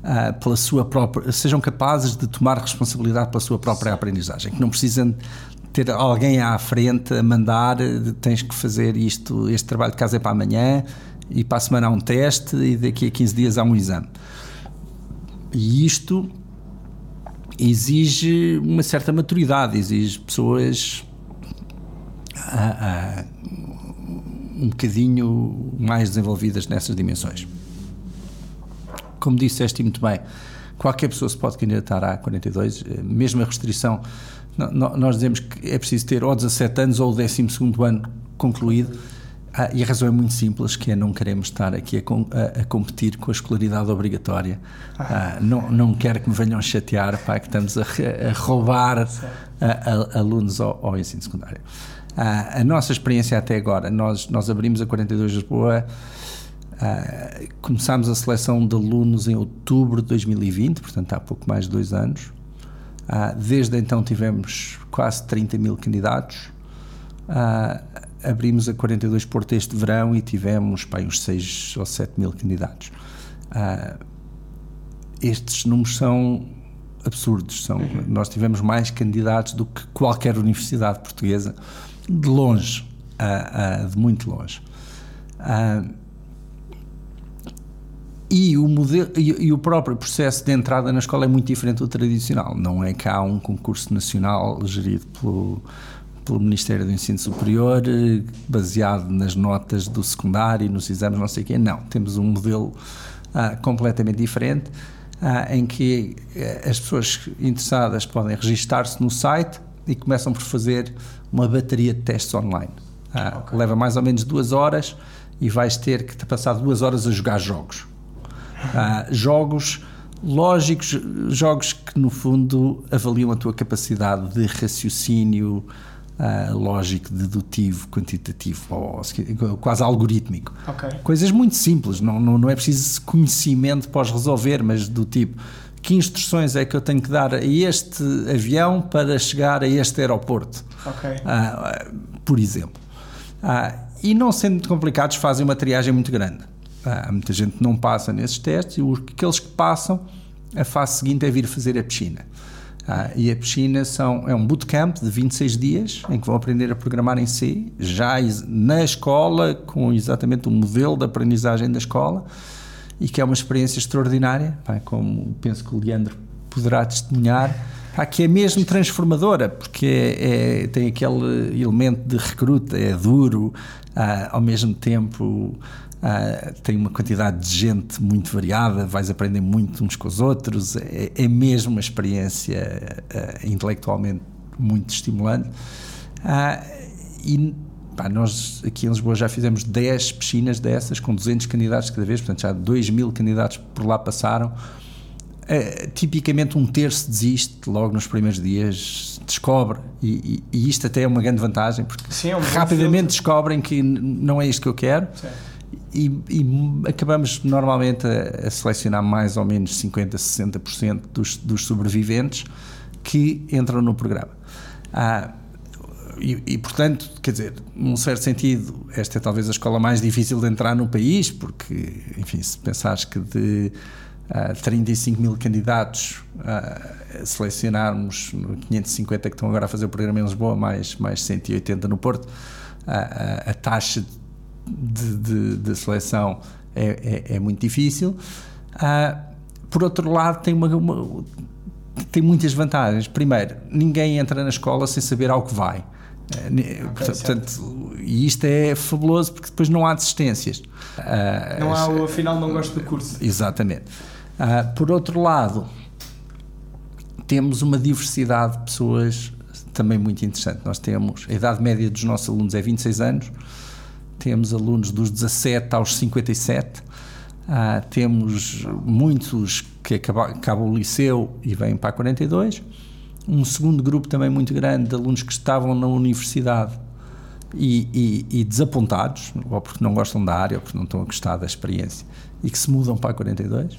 ah, pela sua própria, sejam capazes de tomar responsabilidade pela sua própria aprendizagem, que não precisam ter alguém à frente a mandar, tens que fazer isto, este trabalho de casa é para amanhã e para a semana há um teste e daqui a 15 dias há um exame. E isto exige uma certa maturidade, exige pessoas ah, ah, um bocadinho mais desenvolvidas nessas dimensões. Como disseste muito bem, qualquer pessoa se pode candidatar à 42, mesmo a restrição, nós dizemos que é preciso ter ou 17 anos ou o 12 ano concluído ah, e a razão é muito simples, que é não queremos estar aqui a, a, a competir com a escolaridade obrigatória. Ah. Ah, não, não quero que me venham chatear pá, que estamos a, a roubar alunos ao, ao, ensino secundário. a nossa experiência até agora, nós, nós abrimos a 42 Lisboa, começámos a seleção de alunos em outubro de 2020, portanto há pouco mais de dois anos. desde então tivemos quase 30 mil candidatos abrimos a 42 Porto este verão e tivemos pá, uns 6 ou 7 mil candidatos. Uh, estes números são absurdos. São, Nós tivemos mais candidatos do que qualquer universidade portuguesa, de longe, uh, uh, de muito longe. E o, modelo, e, e, o próprio processo de entrada na escola é muito diferente do tradicional. Não é que há um concurso nacional gerido pelo, pelo Ministério do Ensino Superior, baseado nas notas do secundário, nos exames, não sei o quê. Não, temos um modelo ah, completamente diferente, ah, em que eh, as pessoas interessadas podem registar-se no site e começam por fazer uma bateria de testes online. Ah, okay. Leva mais ou menos duas horas e vais ter que passar duas horas a jogar jogos. Uh, jogos lógicos, jogos que no fundo avaliam a tua capacidade de raciocínio uh, lógico, dedutivo, quantitativo, ou, quase algorítmico. Okay. Coisas muito simples, não, não, não é preciso conhecimento para os resolver, mas do tipo que instruções é que eu tenho que dar a este avião para chegar a este aeroporto, okay. uh, por exemplo. Uh, e não sendo muito complicados, fazem uma triagem muito grande. Há muita gente não passa nesses testes e aqueles que passam, a fase seguinte é vir fazer a piscina. Ah, e a piscina são, é um bootcamp de 26 dias em que vão aprender a programar em C, já na escola, com exatamente o modelo de aprendizagem da escola, e que é uma experiência extraordinária, pá, como penso que o Leandro poderá testemunhar, pá, que é mesmo transformadora, porque é, é, tem aquele elemento de recruta, é duro, ah, ao mesmo tempo Uh, tem uma quantidade de gente muito variada, vais aprender muito uns com os outros, é, é mesmo uma experiência uh, intelectualmente muito estimulante. Uh, e pá, nós aqui em Lisboa já fizemos 10 piscinas dessas, com 200 candidatos cada vez, portanto já 2 mil candidatos por lá passaram. tipicamente um terço desiste logo nos primeiros dias, descobre, e, e, e isto até é uma grande vantagem, porque Sim, é um rapidamente descobrem que não é isto que eu quero. Certo e, e, acabamos normalmente a, a, selecionar mais ou menos 50, 60% dos, dos sobreviventes que entram no programa. Ah, e, e, portanto, quer dizer, num certo sentido, esta é talvez a escola mais difícil de entrar no país, porque, enfim, se pensares que de ah, 35 mil candidatos uh, selecionarmos 550 que estão agora a fazer o programa em Lisboa, mais, mais 180 no Porto, uh, a taxa de de, de, de seleção é, é, é, muito difícil. Uh, por outro lado, tem, uma, uma, tem muitas vantagens. Primeiro, ninguém entra na escola sem saber ao que vai. Uh, okay, portanto, e isto é fabuloso porque depois não há desistências. Uh, não há o afinal não gosto do curso. Exatamente. Por outro lado, temos uma diversidade de pessoas também muito interessante. Nós temos a idade média dos nossos alunos é 26 anos, temos alunos dos 17 aos 57, ah, temos muitos que acabam, o liceu e vêm para a 42, um segundo grupo também muito grande de alunos que estavam na universidade e, e, e, desapontados, ou porque não gostam da área, ou porque não estão a gostar da experiência, e que se mudam para a 42.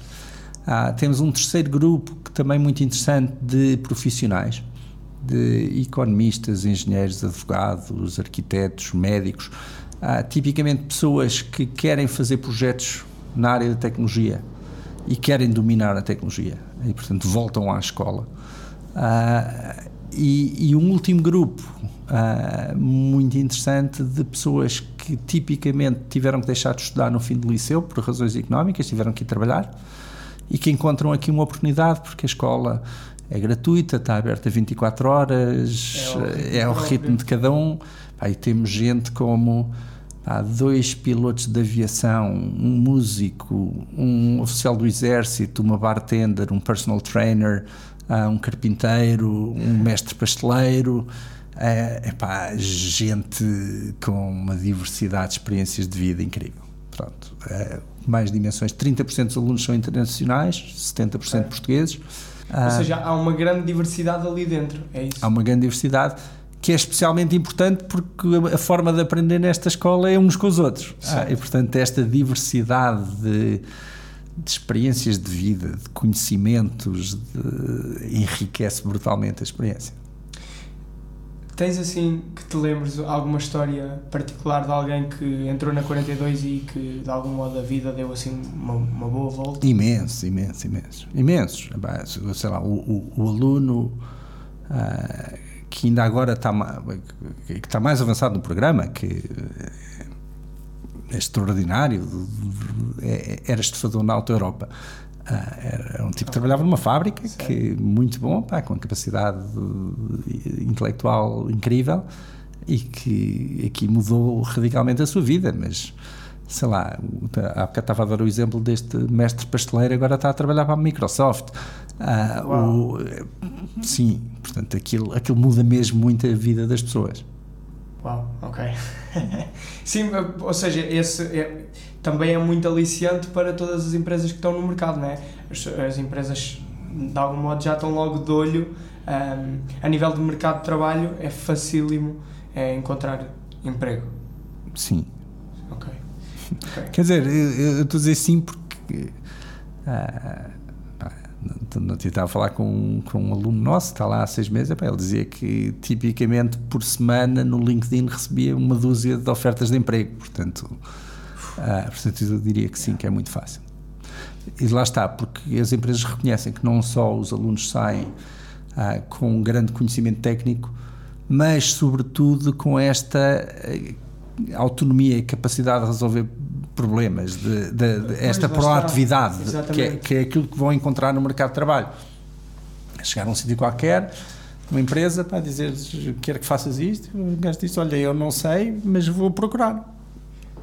Ah, temos um terceiro grupo que também muito interessante de profissionais, de economistas, engenheiros, advogados, arquitetos, médicos, Há tipicamente pessoas que querem fazer projetos na área da tecnologia e querem dominar a tecnologia e, portanto, voltam à escola. Uh, e, e, um último grupo uh, muito interessante de pessoas que tipicamente tiveram que deixar de estudar no fim do liceu por razões económicas, tiveram que ir trabalhar e que encontram aqui uma oportunidade porque a escola é gratuita, está aberta 24 horas, é o ritmo, é o ritmo de cada um. Aí temos gente como há dois pilotos de aviação, um músico, um oficial do exército, uma bartender, um personal trainer, um carpinteiro, um mestre pasteleiro. É, epá, gente com uma diversidade de experiências de vida incrível. Pronto, é, mais dimensões. 30% dos alunos são internacionais, 70% é. portugueses. Ou seja, há uma grande diversidade ali dentro, é isso? Há uma grande diversidade que é especialmente importante porque a forma de aprender nesta escola é uns com os outros. Ah, e, portanto, esta diversidade de, de, experiências de vida, de conhecimentos, de, enriquece brutalmente a experiência. Tens assim que te lembres alguma história particular de alguém que entrou na 42 e que de algum modo a vida deu assim uma, uma boa volta? Imenso, imenso, imenso. Imensos. Sei lá, o, o, o aluno ah, que ainda agora está, que está mais avançado no programa, que é extraordinário, é- era estudador na Alta Europa. Ah, era um tipo que trabalhava numa fábrica, que muito bom, pá, com capacidade intelectual incrível e que aqui mudou radicalmente a sua vida, mas sei lá, há bocado estava a dar o exemplo deste mestre pasteleiro, agora está a trabalhar para a Microsoft. Ah, o- sim, portanto, aquilo, aquilo muda mesmo muito a vida das pessoas. Uau, ok. Sim, ou seja, esse é- também é muito aliciante para todas as empresas que estão no mercado, não é? As, as empresas, de algum modo, já estão logo de olho. ahm, a nível de mercado de trabalho, é facílimo é, encontrar emprego. Sim. Ok. Ok. Quer dizer, eu estou a dizer sim porque. ah, não- estava a falar com, com um aluno nosso que está lá há seis meses. ele dizia que tipicamente por semana no LinkedIn recebia uma dúzia de ofertas de emprego. Portanto, ah, portanto eu diria que sim, que é muito fácil. E lá está, porque as empresas reconhecem que não só os alunos saem ah, com um grande conhecimento técnico, mas sobretudo com esta eh, autonomia e capacidade de resolver problemas, de, de- de esta proatividade, que é, que é aquilo que vão encontrar no mercado de trabalho. Chegar a um sítio qualquer, uma empresa, para dizer quero que faças isto, o gajo diz: Olha, eu não sei, mas vou procurar.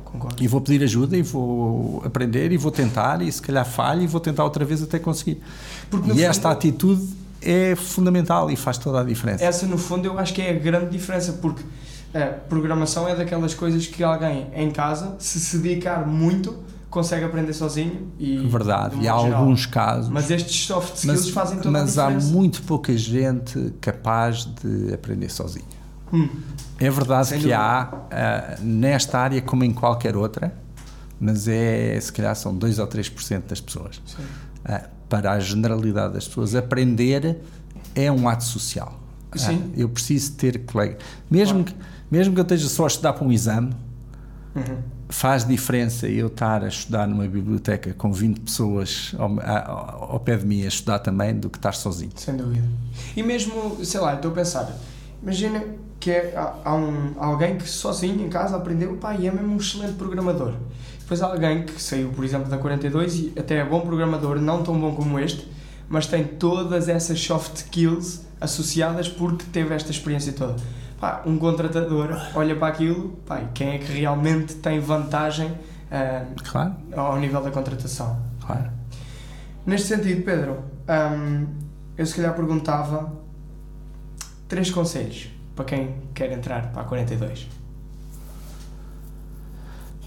Concordo. E vou pedir ajuda e vou aprender e vou tentar e se calhar falho e vou tentar outra vez até conseguir. Porque, e fundo, esta atitude é fundamental e faz toda a diferença. Essa, no fundo, eu acho que é a grande diferença, porque a programação é daquelas coisas que alguém em casa, se se dedicar muito, consegue aprender sozinho. E, Verdade, de e há geral. alguns casos. Mas estes soft skills mas, fazem toda mas há muito pouca gente capaz de aprender sozinha. Hum, É verdade Sem que dúvida. há, ah, nesta área como em qualquer outra, mas é, se calhar são 2 ou 3% das pessoas. Ah, para a generalidade das pessoas, aprender é um ato social. Sim. eu preciso ter colegas. Mesmo, que, mesmo que eu esteja só a estudar para um exame, Uhum. faz diferença eu estar a estudar numa biblioteca com 20 pessoas ao, a- ao pé de mim a estudar também do que estar sozinho. Sem dúvida. E mesmo, sei lá, estou a pensar, imagina que é, há, há um, alguém que sozinho em casa aprendeu, pá, e é mesmo um excelente programador. Depois há alguém que saiu, por exemplo, da 42 e até é bom programador, não tão bom como este, mas tem todas essas soft skills associadas porque teve esta experiência toda. Pá, um contratador olha para aquilo, pá, quem é que realmente tem vantagem ah, Claro, ao nível da contratação? claro. Neste sentido, Pedro, hum, eu se calhar perguntava três conselhos para quem quer entrar para a 42.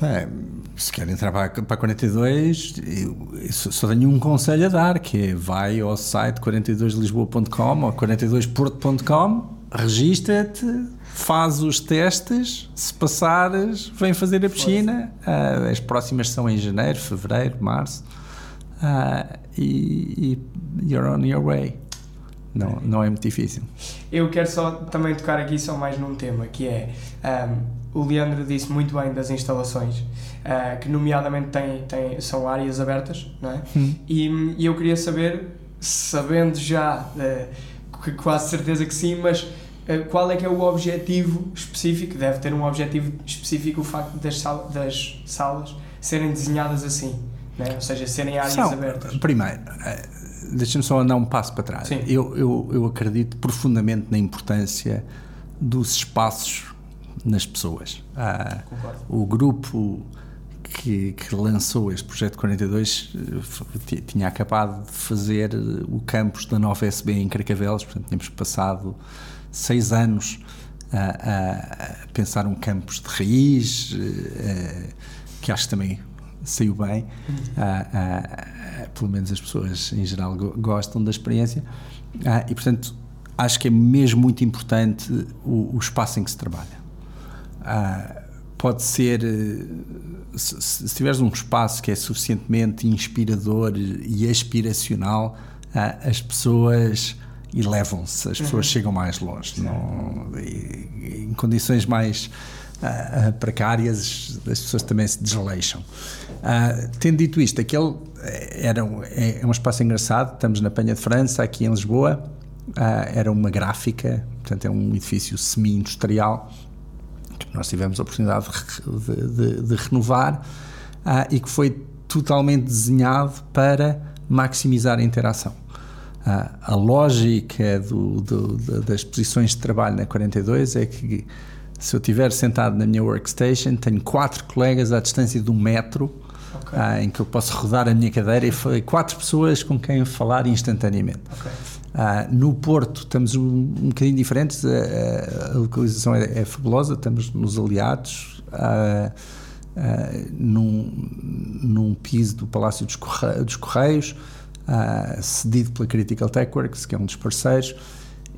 Bem, se quer entrar para, para 42, eu, só tenho um conselho a dar, que é vai ao site 42lisboa.com ou 42porto.com, registra-te, faz os testes, se passares, vem fazer a piscina. Ah, as próximas são em janeiro, fevereiro, março. Ah, e, e you're on your way. Não, não é muito difícil. Eu quero só também tocar aqui só mais num tema, que é, hum, o Leandro disse muito bem das instalações, ah, que nomeadamente tem, tem, são áreas abertas, não é? E, e eu queria saber, sabendo já, eh, que quase certeza que sim, mas eh, qual é que é o objetivo específico? Deve ter um objetivo específico o facto das, das salas serem desenhadas assim, né? ou seja, serem áreas São, abertas. Primeiro, eh, deixa-me só dar um passo para trás. Sim. Eu, eu, eu acredito profundamente na importância dos espaços nas pessoas. Ah, o grupo que, que lançou este projeto 42 eh, tinha acabado de fazer eh, o campus da nova SB em Carcavelos, portanto tínhamos passado seis anos a, a- a pensar um campus de raiz, eh, que acho que também saiu bem. Ah, ah, ah, pelo menos as pessoas em geral go- gostam da experiência. Ah, e portanto acho que é mesmo muito importante o, o espaço em que se trabalha. Pode ser, eh, se, se tiveres um espaço que é suficientemente inspirador e aspiracional, ah, as pessoas elevam-se, as pessoas chegam mais longe. Não, e em condições mais uh, precárias, as pessoas também se desleixam. Uh, tendo dito isto, aquele era um, é, é um espaço engraçado, estamos na Penha de França, aqui em Lisboa, era uma gráfica, portanto é um edifício semi-industrial, nós tivemos a oportunidade de, de, de renovar e que foi totalmente desenhado para maximizar a interação. Uh, a lógica do, do, das posições de trabalho na 42 é que se eu estiver sentado na minha workstation, tenho quatro colegas à distância de um metro okay. uh, em que eu posso rodar a minha cadeira e quatro pessoas com quem falar instantaneamente. Okay. Uh, no Porto estamos um, um bocadinho diferentes, a, a localização é, é, fabulosa, estamos nos aliados, uh, num, num piso do Palácio dos, dos Correios, cedido pela Critical TechWorks, que é um dos parceiros,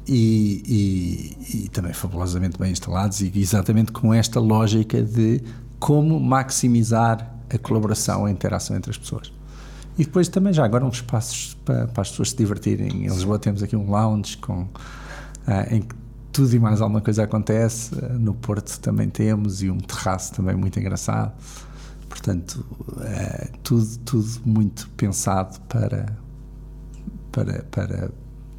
e, e, e, também fabulosamente bem instalados, e exatamente com esta lógica de como maximizar a colaboração, a interação entre as pessoas. E depois também já agora uns espaços para, para as pessoas se divertirem. Em Lisboa temos aqui um lounge com, uh, em que tudo e mais alguma coisa acontece. Uh, no Porto também temos e um terraço também muito engraçado. Portanto, uh, tudo, tudo muito pensado para, para, para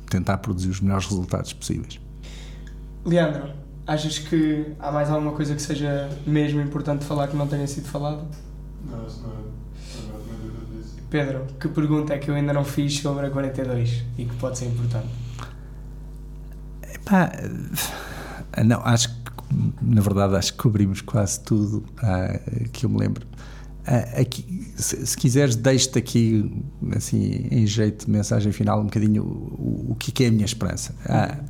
tentar produzir os melhores resultados possíveis. Leandro, achas que há mais alguma coisa que seja mesmo importante falar que não tenha sido falado? Não, isso não é. Pedro, que pergunta é que eu ainda não fiz sobre a 42 e que pode ser importante? Epá, não, acho que, na verdade, acho que cobrimos quase tudo uh, que eu me lembro. Uh, aqui, se, se, quiseres, deixo-te aqui, assim, em jeito de mensagem final, um bocadinho o, o que é a minha esperança. Uh,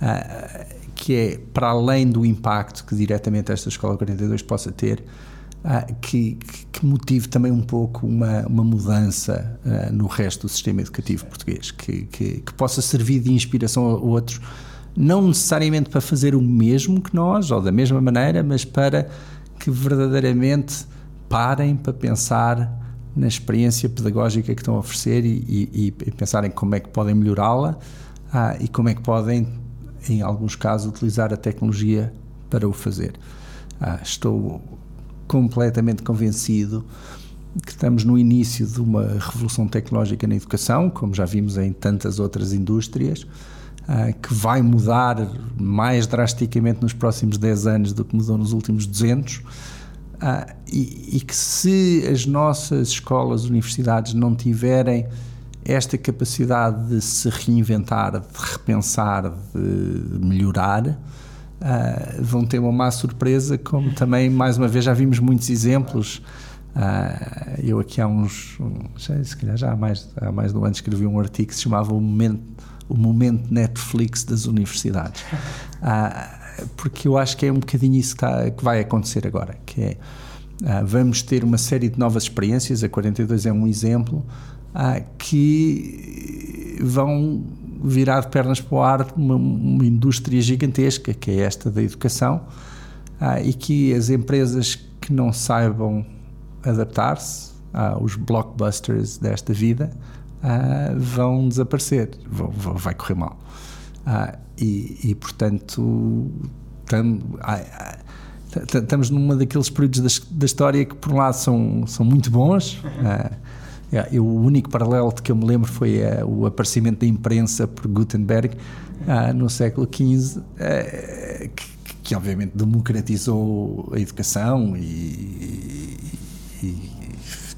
uh, que é, para além do impacto que diretamente esta Escola 42 possa ter, que, que, motive também um pouco uma, uma mudança no resto do sistema educativo português, que, que, que possa servir de inspiração a outros, não necessariamente para fazer o mesmo que nós, ou da mesma maneira, mas para que verdadeiramente parem para pensar na experiência pedagógica que estão a oferecer e, e, e pensarem como é que podem melhorá-la ah, e como é que podem, em alguns casos, utilizar a tecnologia para o fazer. Ah, estou completamente convencido que estamos no início de uma revolução tecnológica na educação, como já vimos em tantas outras indústrias, ah, que vai mudar mais drasticamente nos próximos 10 anos do que mudou nos últimos 200 ah, e, e, que se as nossas escolas, universidades não tiverem esta capacidade de se reinventar, de repensar, de melhorar, ah, vão ter uma má surpresa, como também, mais uma vez, já vimos muitos exemplos. Ah, eu aqui há uns, já, se calhar já há mais, há mais de um ano escrevi um artigo que se chamava O Momento, o momento Netflix das Universidades. Ah, porque eu acho que é um bocadinho isso que, está, que vai acontecer agora, que é uh, vamos ter uma série de novas experiências, a 42 é um exemplo, uh, que vão virar de pernas para o ar uma, uma indústria gigantesca, que é esta da educação, uh, e que as empresas que não saibam adaptar-se aos blockbusters desta vida vão desaparecer, vão, vão, vai correr mal. Ah, e, e, portanto, estamos numa daqueles períodos da, da, história que, por um lado, são, são muito bons. Ah, eu, o único paralelo de que eu me lembro foi ah, o aparecimento da imprensa por Gutenberg ah, no século XV, ah, que, que, obviamente democratizou a educação e, e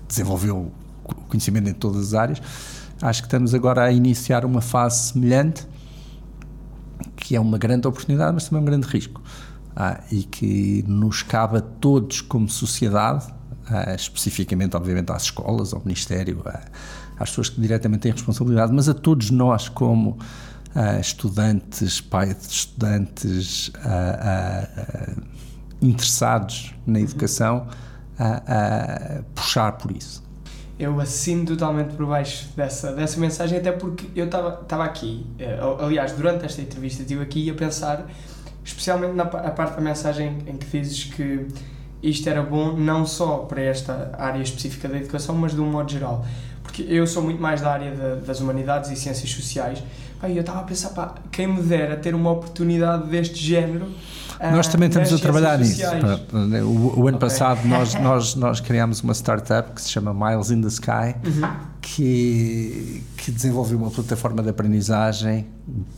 desenvolveu o conhecimento em todas as áreas. Acho que estamos agora a iniciar uma fase semelhante que é uma grande oportunidade, mas também um grande risco. Ah, e que nos cabe a todos como sociedade, ah, especificamente, obviamente, às escolas, ao Ministério, ah, às pessoas que diretamente têm responsabilidade, mas a todos nós como ah, estudantes, pais de estudantes interessados na educação, puxar por isso. Eu assino totalmente por baixo dessa, dessa mensagem, até porque eu estava aqui, eh, aliás, durante esta entrevista estive aqui a pensar, especialmente na a parte da mensagem em que dizes que isto era bom não só para esta área específica da educação, mas de um modo geral. Porque eu sou muito mais da área de, das humanidades e ciências sociais, e eu estava a pensar, pá, quem me dera ter uma oportunidade deste género. ah, Nós também estamos a trabalhar nisso. O, o ano Ok. passado nós, nós, nós criámos uma startup que se chama Miles in the Sky, Uhum. que, que desenvolveu uma plataforma de aprendizagem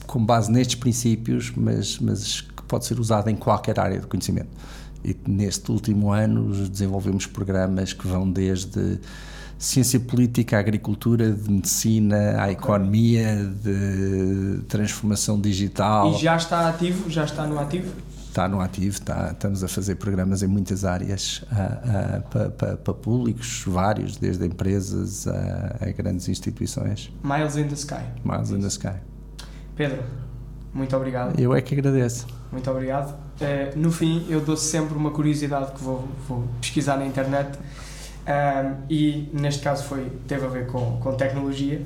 com base nestes princípios, mas, mas que pode ser usada em qualquer área de conhecimento. E neste último ano desenvolvemos programas que vão desde ciência política, à agricultura, de medicina, à economia, de transformação digital. E já está ativo? Já está no ativo? Está no ativo, está, estamos a fazer programas em muitas áreas para públicos, vários, desde empresas a, a grandes instituições. Miles in the Sky. Miles in the Sky. Pedro, muito obrigado. Eu é que agradeço. Muito obrigado. Eh, no fim, eu dou sempre uma curiosidade que vou, vou pesquisar na internet Ahm, e neste caso foi, teve a ver com, com tecnologia.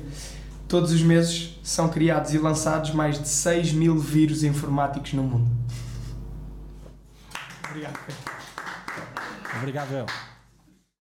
Todos os meses são criados e lançados mais de 6 mil vírus informáticos no mundo. Obrigado. Obrigado, eu.